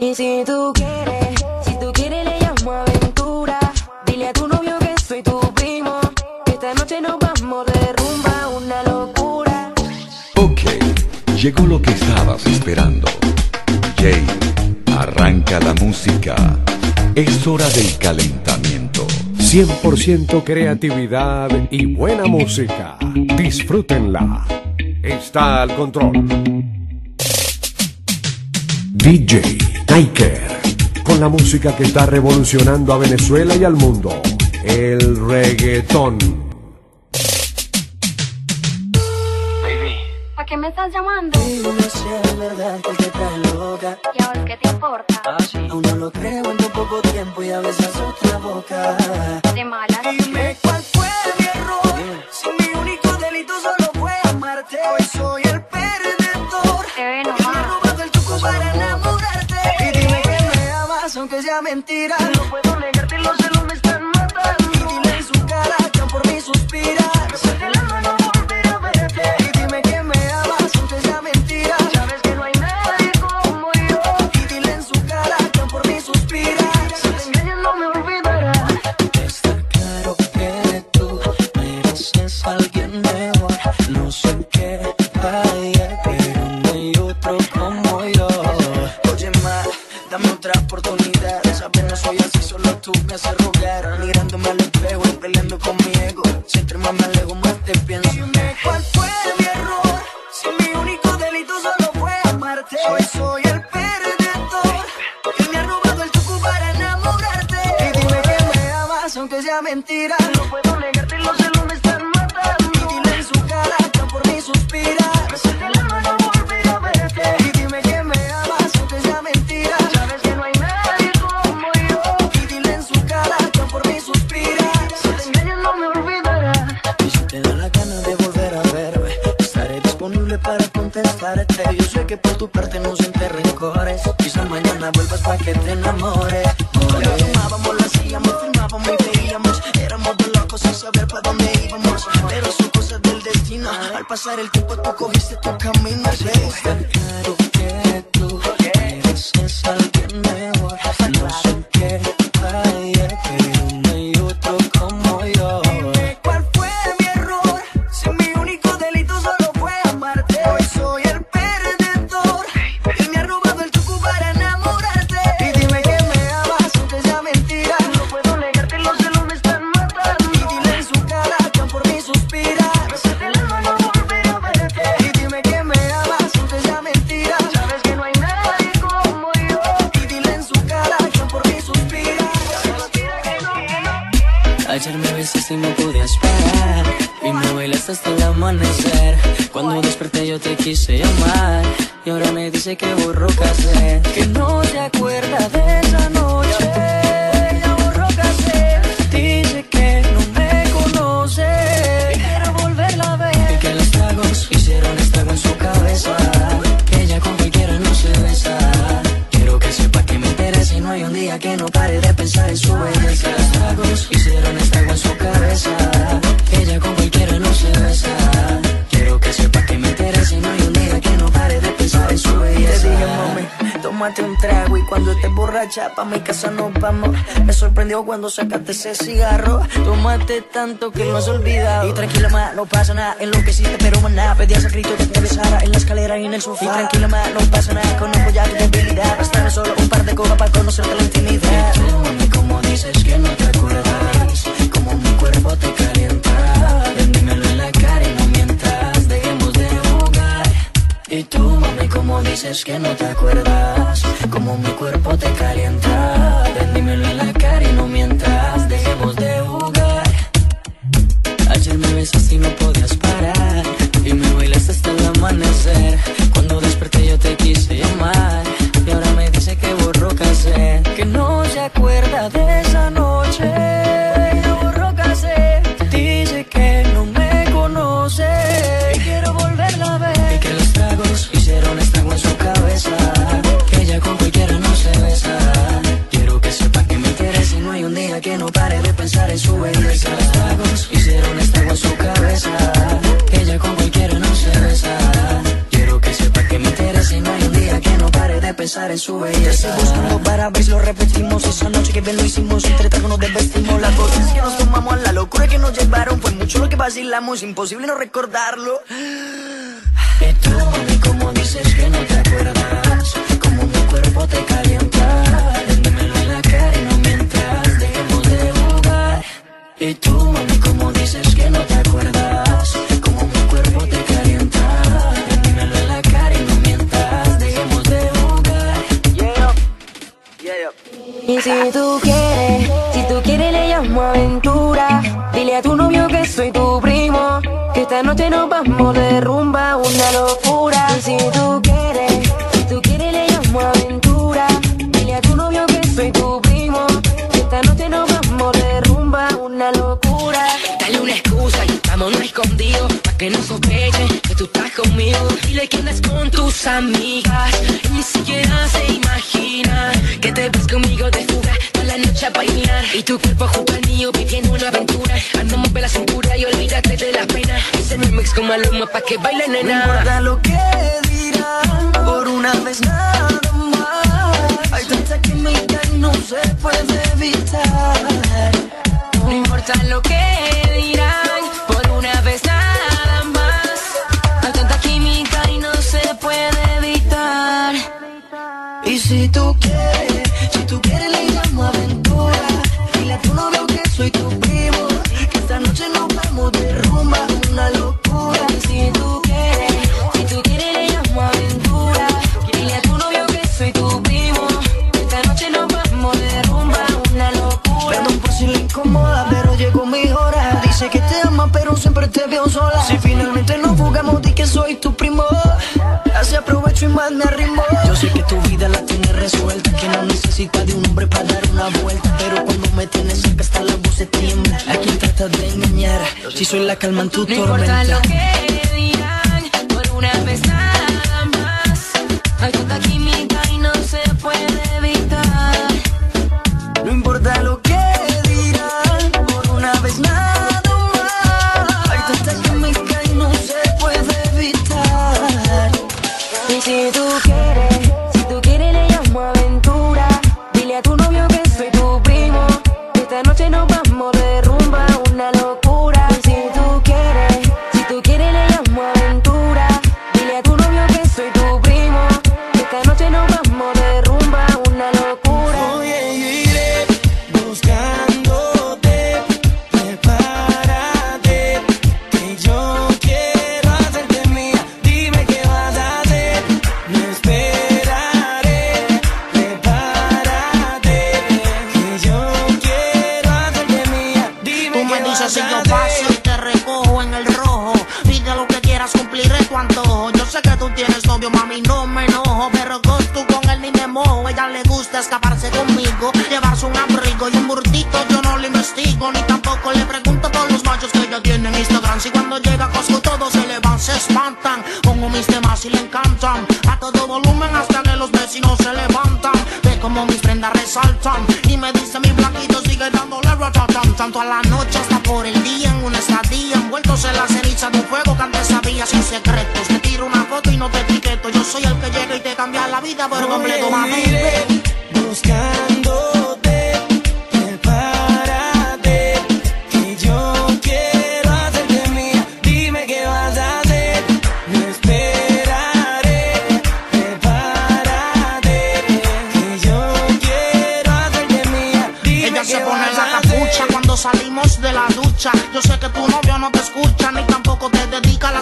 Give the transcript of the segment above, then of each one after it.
Y si tú quieres, si tú quieres le llamo aventura. Dile a tu novio que soy tu primo. Que esta noche nos vamos de rumba, una locura. Ok, llegó lo que estabas esperando. Jay, arranca la música. Es hora del calentamiento. 100% creatividad y buena música. Disfrútenla. Está al control. DJ Tiger, con la música que está revolucionando a Venezuela y al mundo, el reggaetón. Baby. ¿Para qué me estás llamando? Digo no sea verdad que te traes loca. ¿Y a vos qué te importa? Ah, sí. Aún no lo creo en tu poco tiempo y a veces otra boca. De mala. Y me ya mentira. No puedo negar. Y soy el perdedor Que me ha robado el chocu para enamorarte. Y dime que me hagas aunque sea mentira la chapa, mi casa nos vamos. Me sorprendió cuando sacaste ese cigarro. Tomaste tanto que no has olvidado. Y tranquila, ma, no pasa nada. En lo que hiciste, pero maná, pedías a grito que te besara en la escalera y en el sofá. Y tranquila, ma, no pasa nada. Conozco ya tu debilidad. Bastaré solo un par de cosas para conocerte la intimidad. Y tú, mami, como dices que no te acuerdas, como mi cuerpo te calienta. Vendímelo en la cara y no mientas. Dejemos de jugar. Y tú, mami, como dices que no te acuerdas, como mi cuerpo te calienta, ven dímelo en la vacilamos, imposible no recordarlo. Noche nos vamos de rumba, una locura. Si tú quieres, tú quieres le llamo aventura. Dile a tu novio que soy tu primo, que esta noche nos vamos de rumba, una locura. Dale una excusa y vámonos escondidos Pa' que no sospechen que tú estás conmigo Dile que andas con tus amigas y Ni siquiera se imagina Que te vas conmigo de a bailar Y tu cuerpo junto al mío viviendo una aventura Andamos por la cintura y olvídate de la pena Ese remix con Maluma pa' que baile No nena importa lo que dirán, por una vez nada más. Hay tanta química y no se puede evitar. No importa lo que dirán Por una vez nada más Hay tanta química y no se puede evitar. Y si tú quieres, soy tu primo. Así aprovecho y más me arrimo. Yo sé que tu vida la tienes resuelta, que no necesitas de un hombre para dar una vuelta. Pero cuando me tienes cerca, hasta la voz se tiembla. A quien tratas de engañar, si soy la calma en tu No importa tormenta. lo que no te etiqueto. Yo soy el que llega y te cambia la vida por completo, mami. Buscándote, prepárate, que yo quiero hacerte mía. Dime qué vas a hacer, no esperaré, prepárate, que yo quiero hacerte mía. Dime Ella qué se pone vas la capucha hacer. cuando salimos de la ducha. Yo sé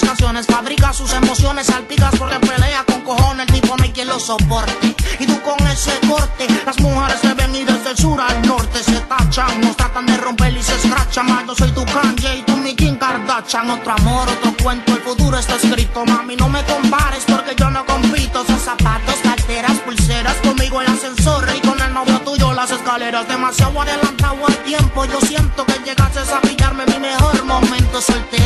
canciones. Fabrica sus emociones, salpicas porque pelea con cojones. El tipo no hay quien lo soporte. Y tú con ese corte, las mujeres te ven y desde el sur al norte se tachan. Nos tratan de romper y se escrachan. Más yo soy tu Kanye y tú mi Kim Kardashian. Otro amor, otro cuento, el futuro está escrito. Mami, no me compares porque yo no compito. Son zapatos, carteras, pulseras. Conmigo el ascensor y con el novio tuyo las escaleras. Demasiado adelantado al tiempo. Yo siento que llegaste a pillarme mi mejor momento soltero.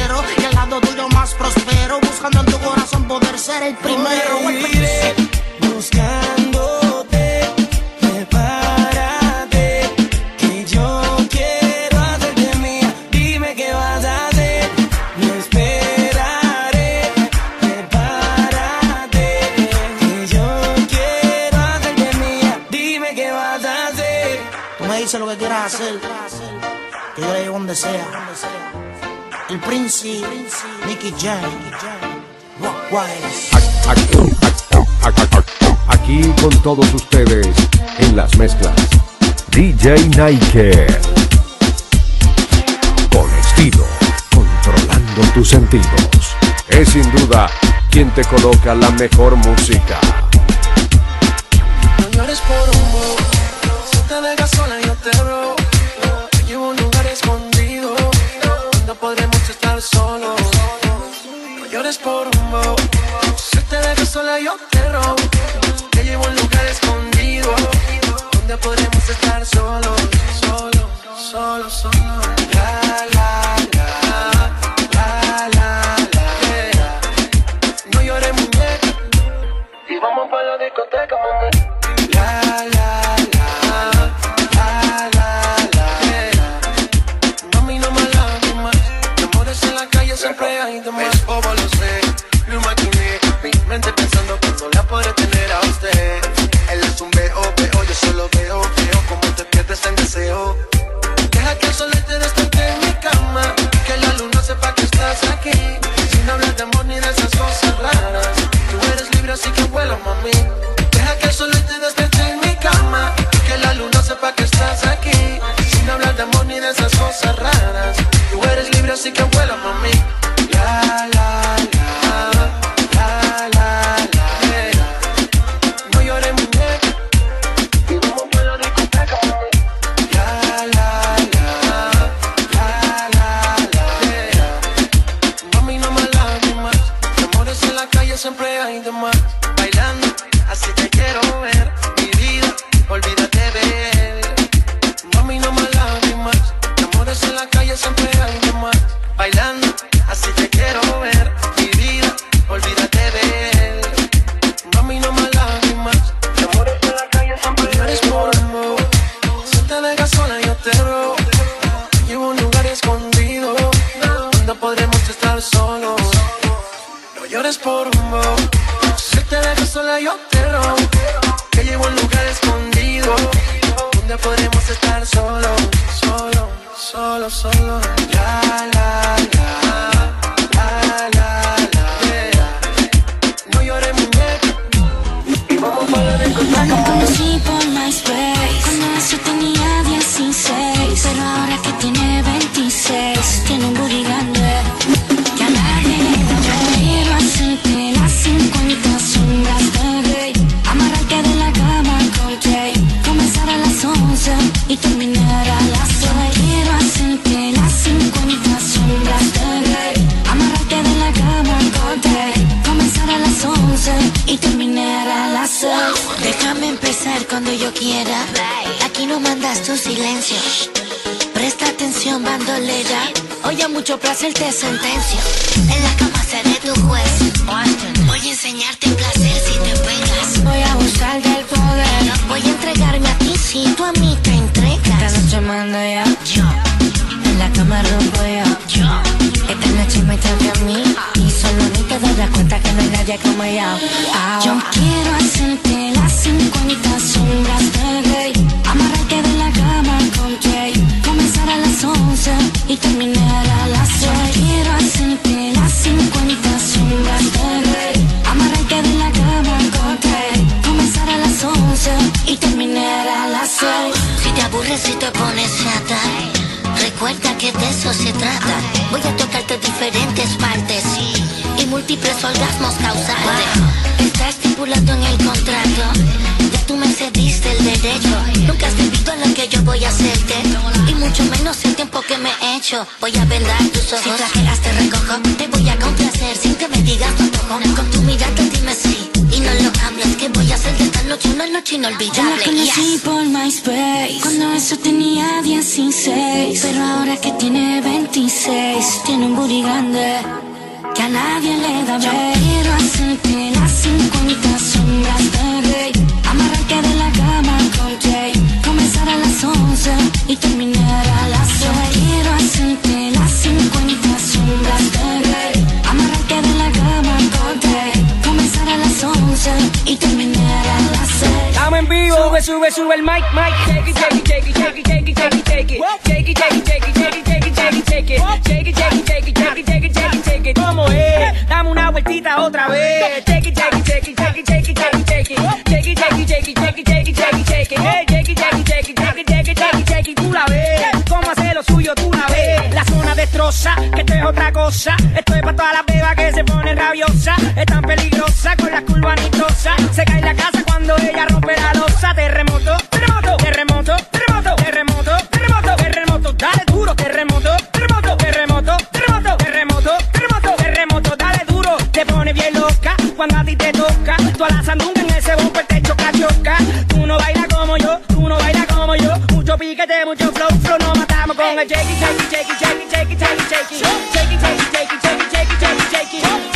el primero o el. Buscándote, prepárate, que yo quiero hacerte mía. Dime qué vas a hacer, me esperaré. Prepárate, que yo quiero hacerte mía. Dime qué vas a hacer. Tú me dices lo que quieras hacer, que yo le donde sea. El príncipe, Nicky Jam. Aquí, con todos ustedes en las mezclas. DJ Nike. Con estilo, controlando tus sentidos. Es sin duda quien te coloca la mejor música. No llores por bo, si te dejas sola yo te robo. Te un lugar escondido, podremos estar solos. No llores por un sola yo te robo. Te llevo a un lugar escondido, donde podremos estar solos, solos, solos, solos. Y terminar a las 6 Quiero hacerte las 50 sombras de Grey Amarrarte de la cama Jay Comenzar a las 11 y terminar a las 6 Déjame empezar cuando yo quiera. Aquí no mandas tu silencio. Presta atención, bandolera. Hoy a mucho placer te sentencio. En la cama seré tu juez. Voy a enseñarte placer si te pegas. Voy a abusar del poder. Voy a entregarme a ti si tú a mí te yo. Yo. En la cama rompo yo. Yo. Esta noche me toca a mí. Y solo ni te darás cuenta que no hay nadie como yo. Yo quiero hacerte las 50 sombras de Grey. Amarrarte de la cama con Jay. Comenzar a las 11 y terminar a las 6. Quiero hacerte las 50 que de eso se trata. Voy a tocarte diferentes partes y múltiples orgasmos causarte. Está estipulado en el contrato. Ya tú me cediste el derecho. Nunca has vivido lo que yo voy a hacerte. Y mucho menos el tiempo que me he hecho. Voy a vendar tus ojos. Si te recojo. Una noche inolvidable. Yo la conocí por MySpace. Cuando eso tenía 16. Pero ahora que tiene 26. Tiene un booty grande que a nadie le da ver. Quiero hacerte las 50 sombras de Grey. Amarrarte de la cama Sube, el mic, mic. Shake it, shake it, shake it, shake it, shake it, shake it, shake it. Shake it, shake it, shake it, shake it, shake it, shake it, shake it. Shake it, shake it, shake it, shake it, shake it, shake it, shake it. ¿Cómo es? Dame una vueltita otra vez. Shake it, shake it, shake it, shake it, shake it, shake it, shake it. Shake it, shake it, shake it, shake it, shake it, shake it, shake it. Hey, shake it, shake it, shake it, shake it, shake it, shake it, shake it. Tú la ves. ¿Cómo hace lo suyo? Tú la ves. La zona destroza, que esto es otra cosa. Esto es para todas las bebas que se ponen rabiosas. Es tan peligrosa con la curva anitrosa. Se cae la casa cuando a ti te toca. Tú a la sandunga en ese bumper te choca, choca. Tú no bailas como yo, tú no bailas como yo. Mucho piquete, mucho flow, flow. Nos matamos con el it, shake it, shake it, shake it, shake it, shake it, shake it. Shake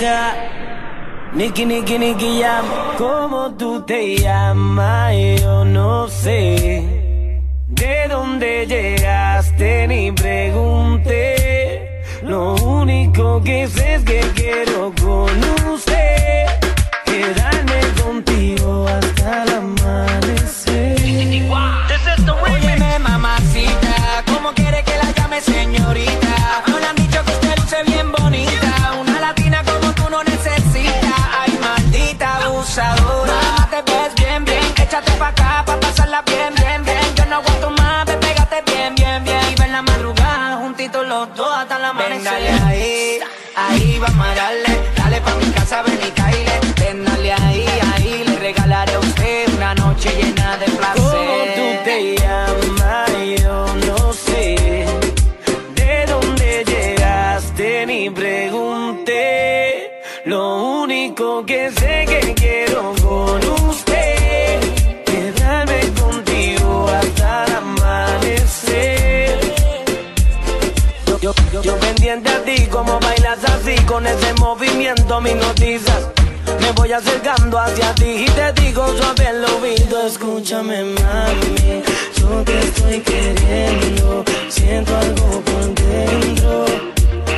seca. Niki, Niki, Niki, llama. ¿Cómo tú te llamas? Yo no sé. ¿De dónde llegaste? Ni pregunté. Lo único que sé es que quiero con usted. Quedarme contigo hasta el amanecer. Óyeme, mamacita, ¿cómo quiere que la llame señorita? Movimiento me notizas. Me voy acercando hacia ti y te digo suave al oído, escúchame mami, yo te estoy queriendo, siento algo por dentro.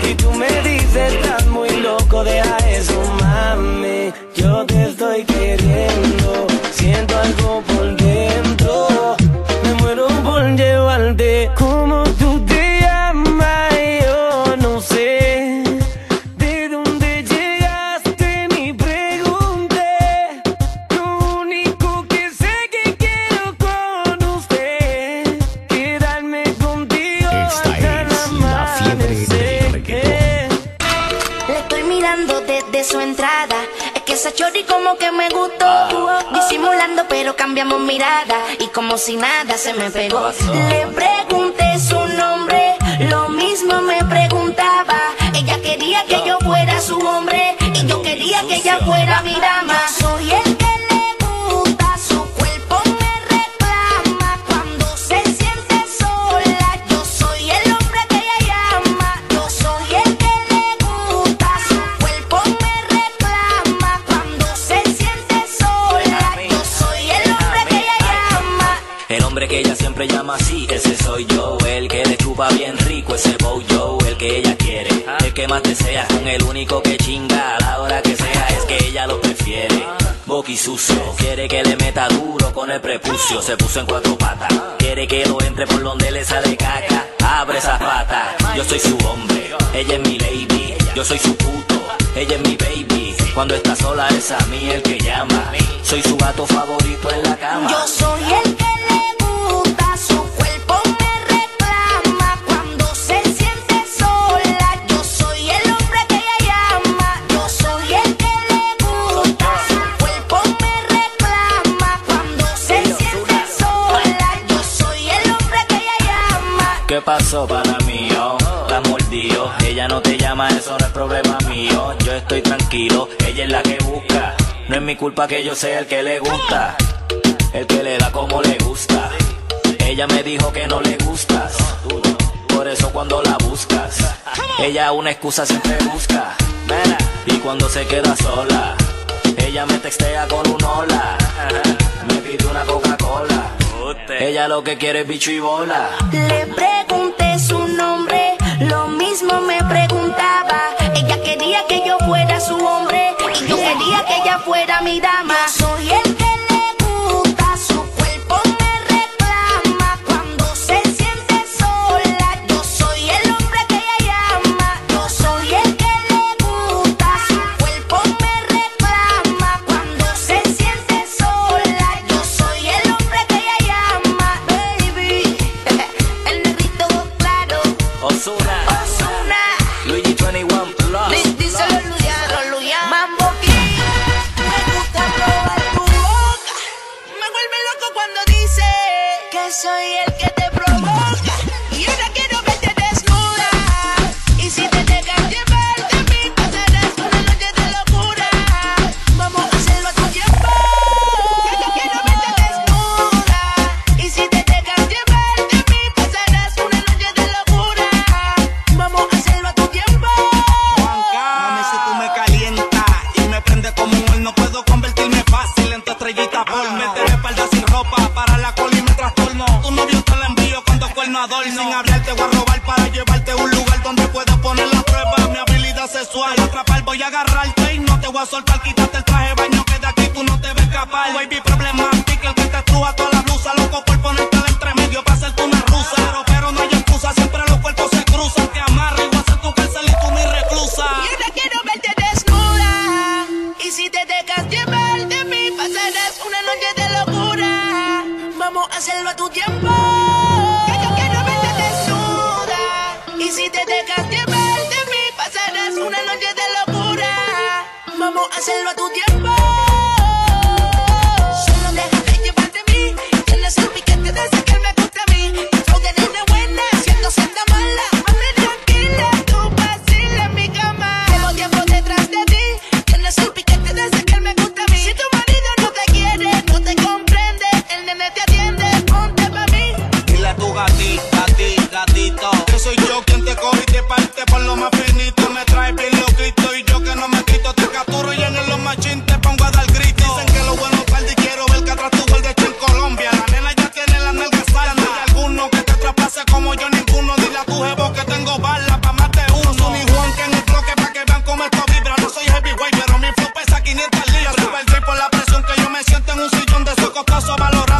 Y tú me dices, estás muy loco, deja eso chori como que me gustó. Disimulando, pero cambiamos mirada. Y como si nada se me pegó. Le pregunté su nombre. Lo negocio se puso en cuatro patas. Quiere que lo entre por donde le sale caca. Abre esa pata. Yo soy su hombre, ella es mi lady. Yo soy su puto, ella es mi baby. Cuando está sola es a mí el que llama. Soy su gato favorito en la cama. culpa que yo sea el que le gusta, el que le da como le gusta. Ella me dijo que no le gustas, por eso cuando la buscas, ella una excusa siempre busca. Y cuando se queda sola, ella me textea con un hola, me pide una Coca-Cola. Ella lo que quiere es bicho y bola. afuera mi dama. Si te dejas llevar de mí, pasarás una noche de locura. Vamos a hacerlo a tu tiempo. perdí por la presión que yo me siento en un sillón de su costoso valor.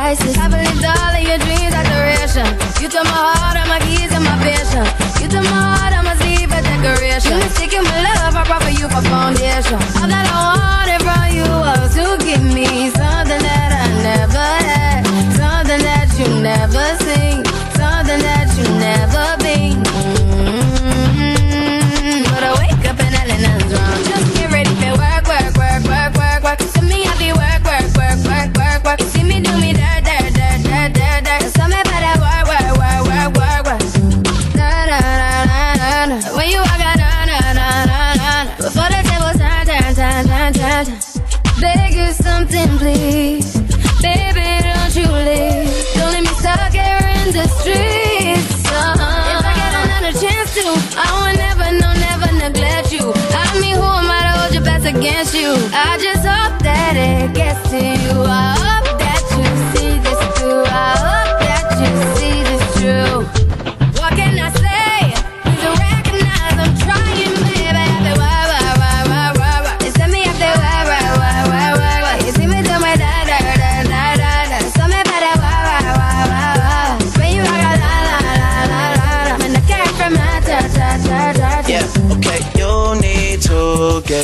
crisis. Heavenly darling, your dreams are duration. You took my heart, all my keys, and my vision. You took my heart, all my leave a decoration. You mistaken my love, I brought for you for foundation. All that I wanted from you you. I just hope that it gets to you.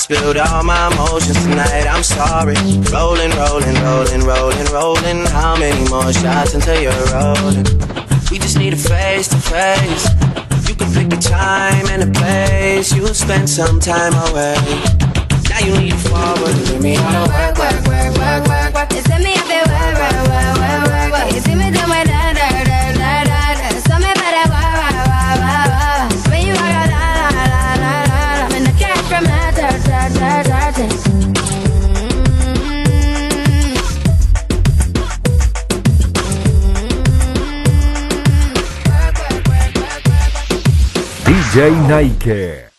Spilled all my emotions tonight, I'm sorry. Rolling, rolling, rolling, rolling, rolling. How many more shots until you're rolling? We just need a face to face. You can pick the time and the place. You'll spend some time away. Now you need forward with me. Work, work, work, work, work, work. You send me up the work, work, work, work, DJ Nike.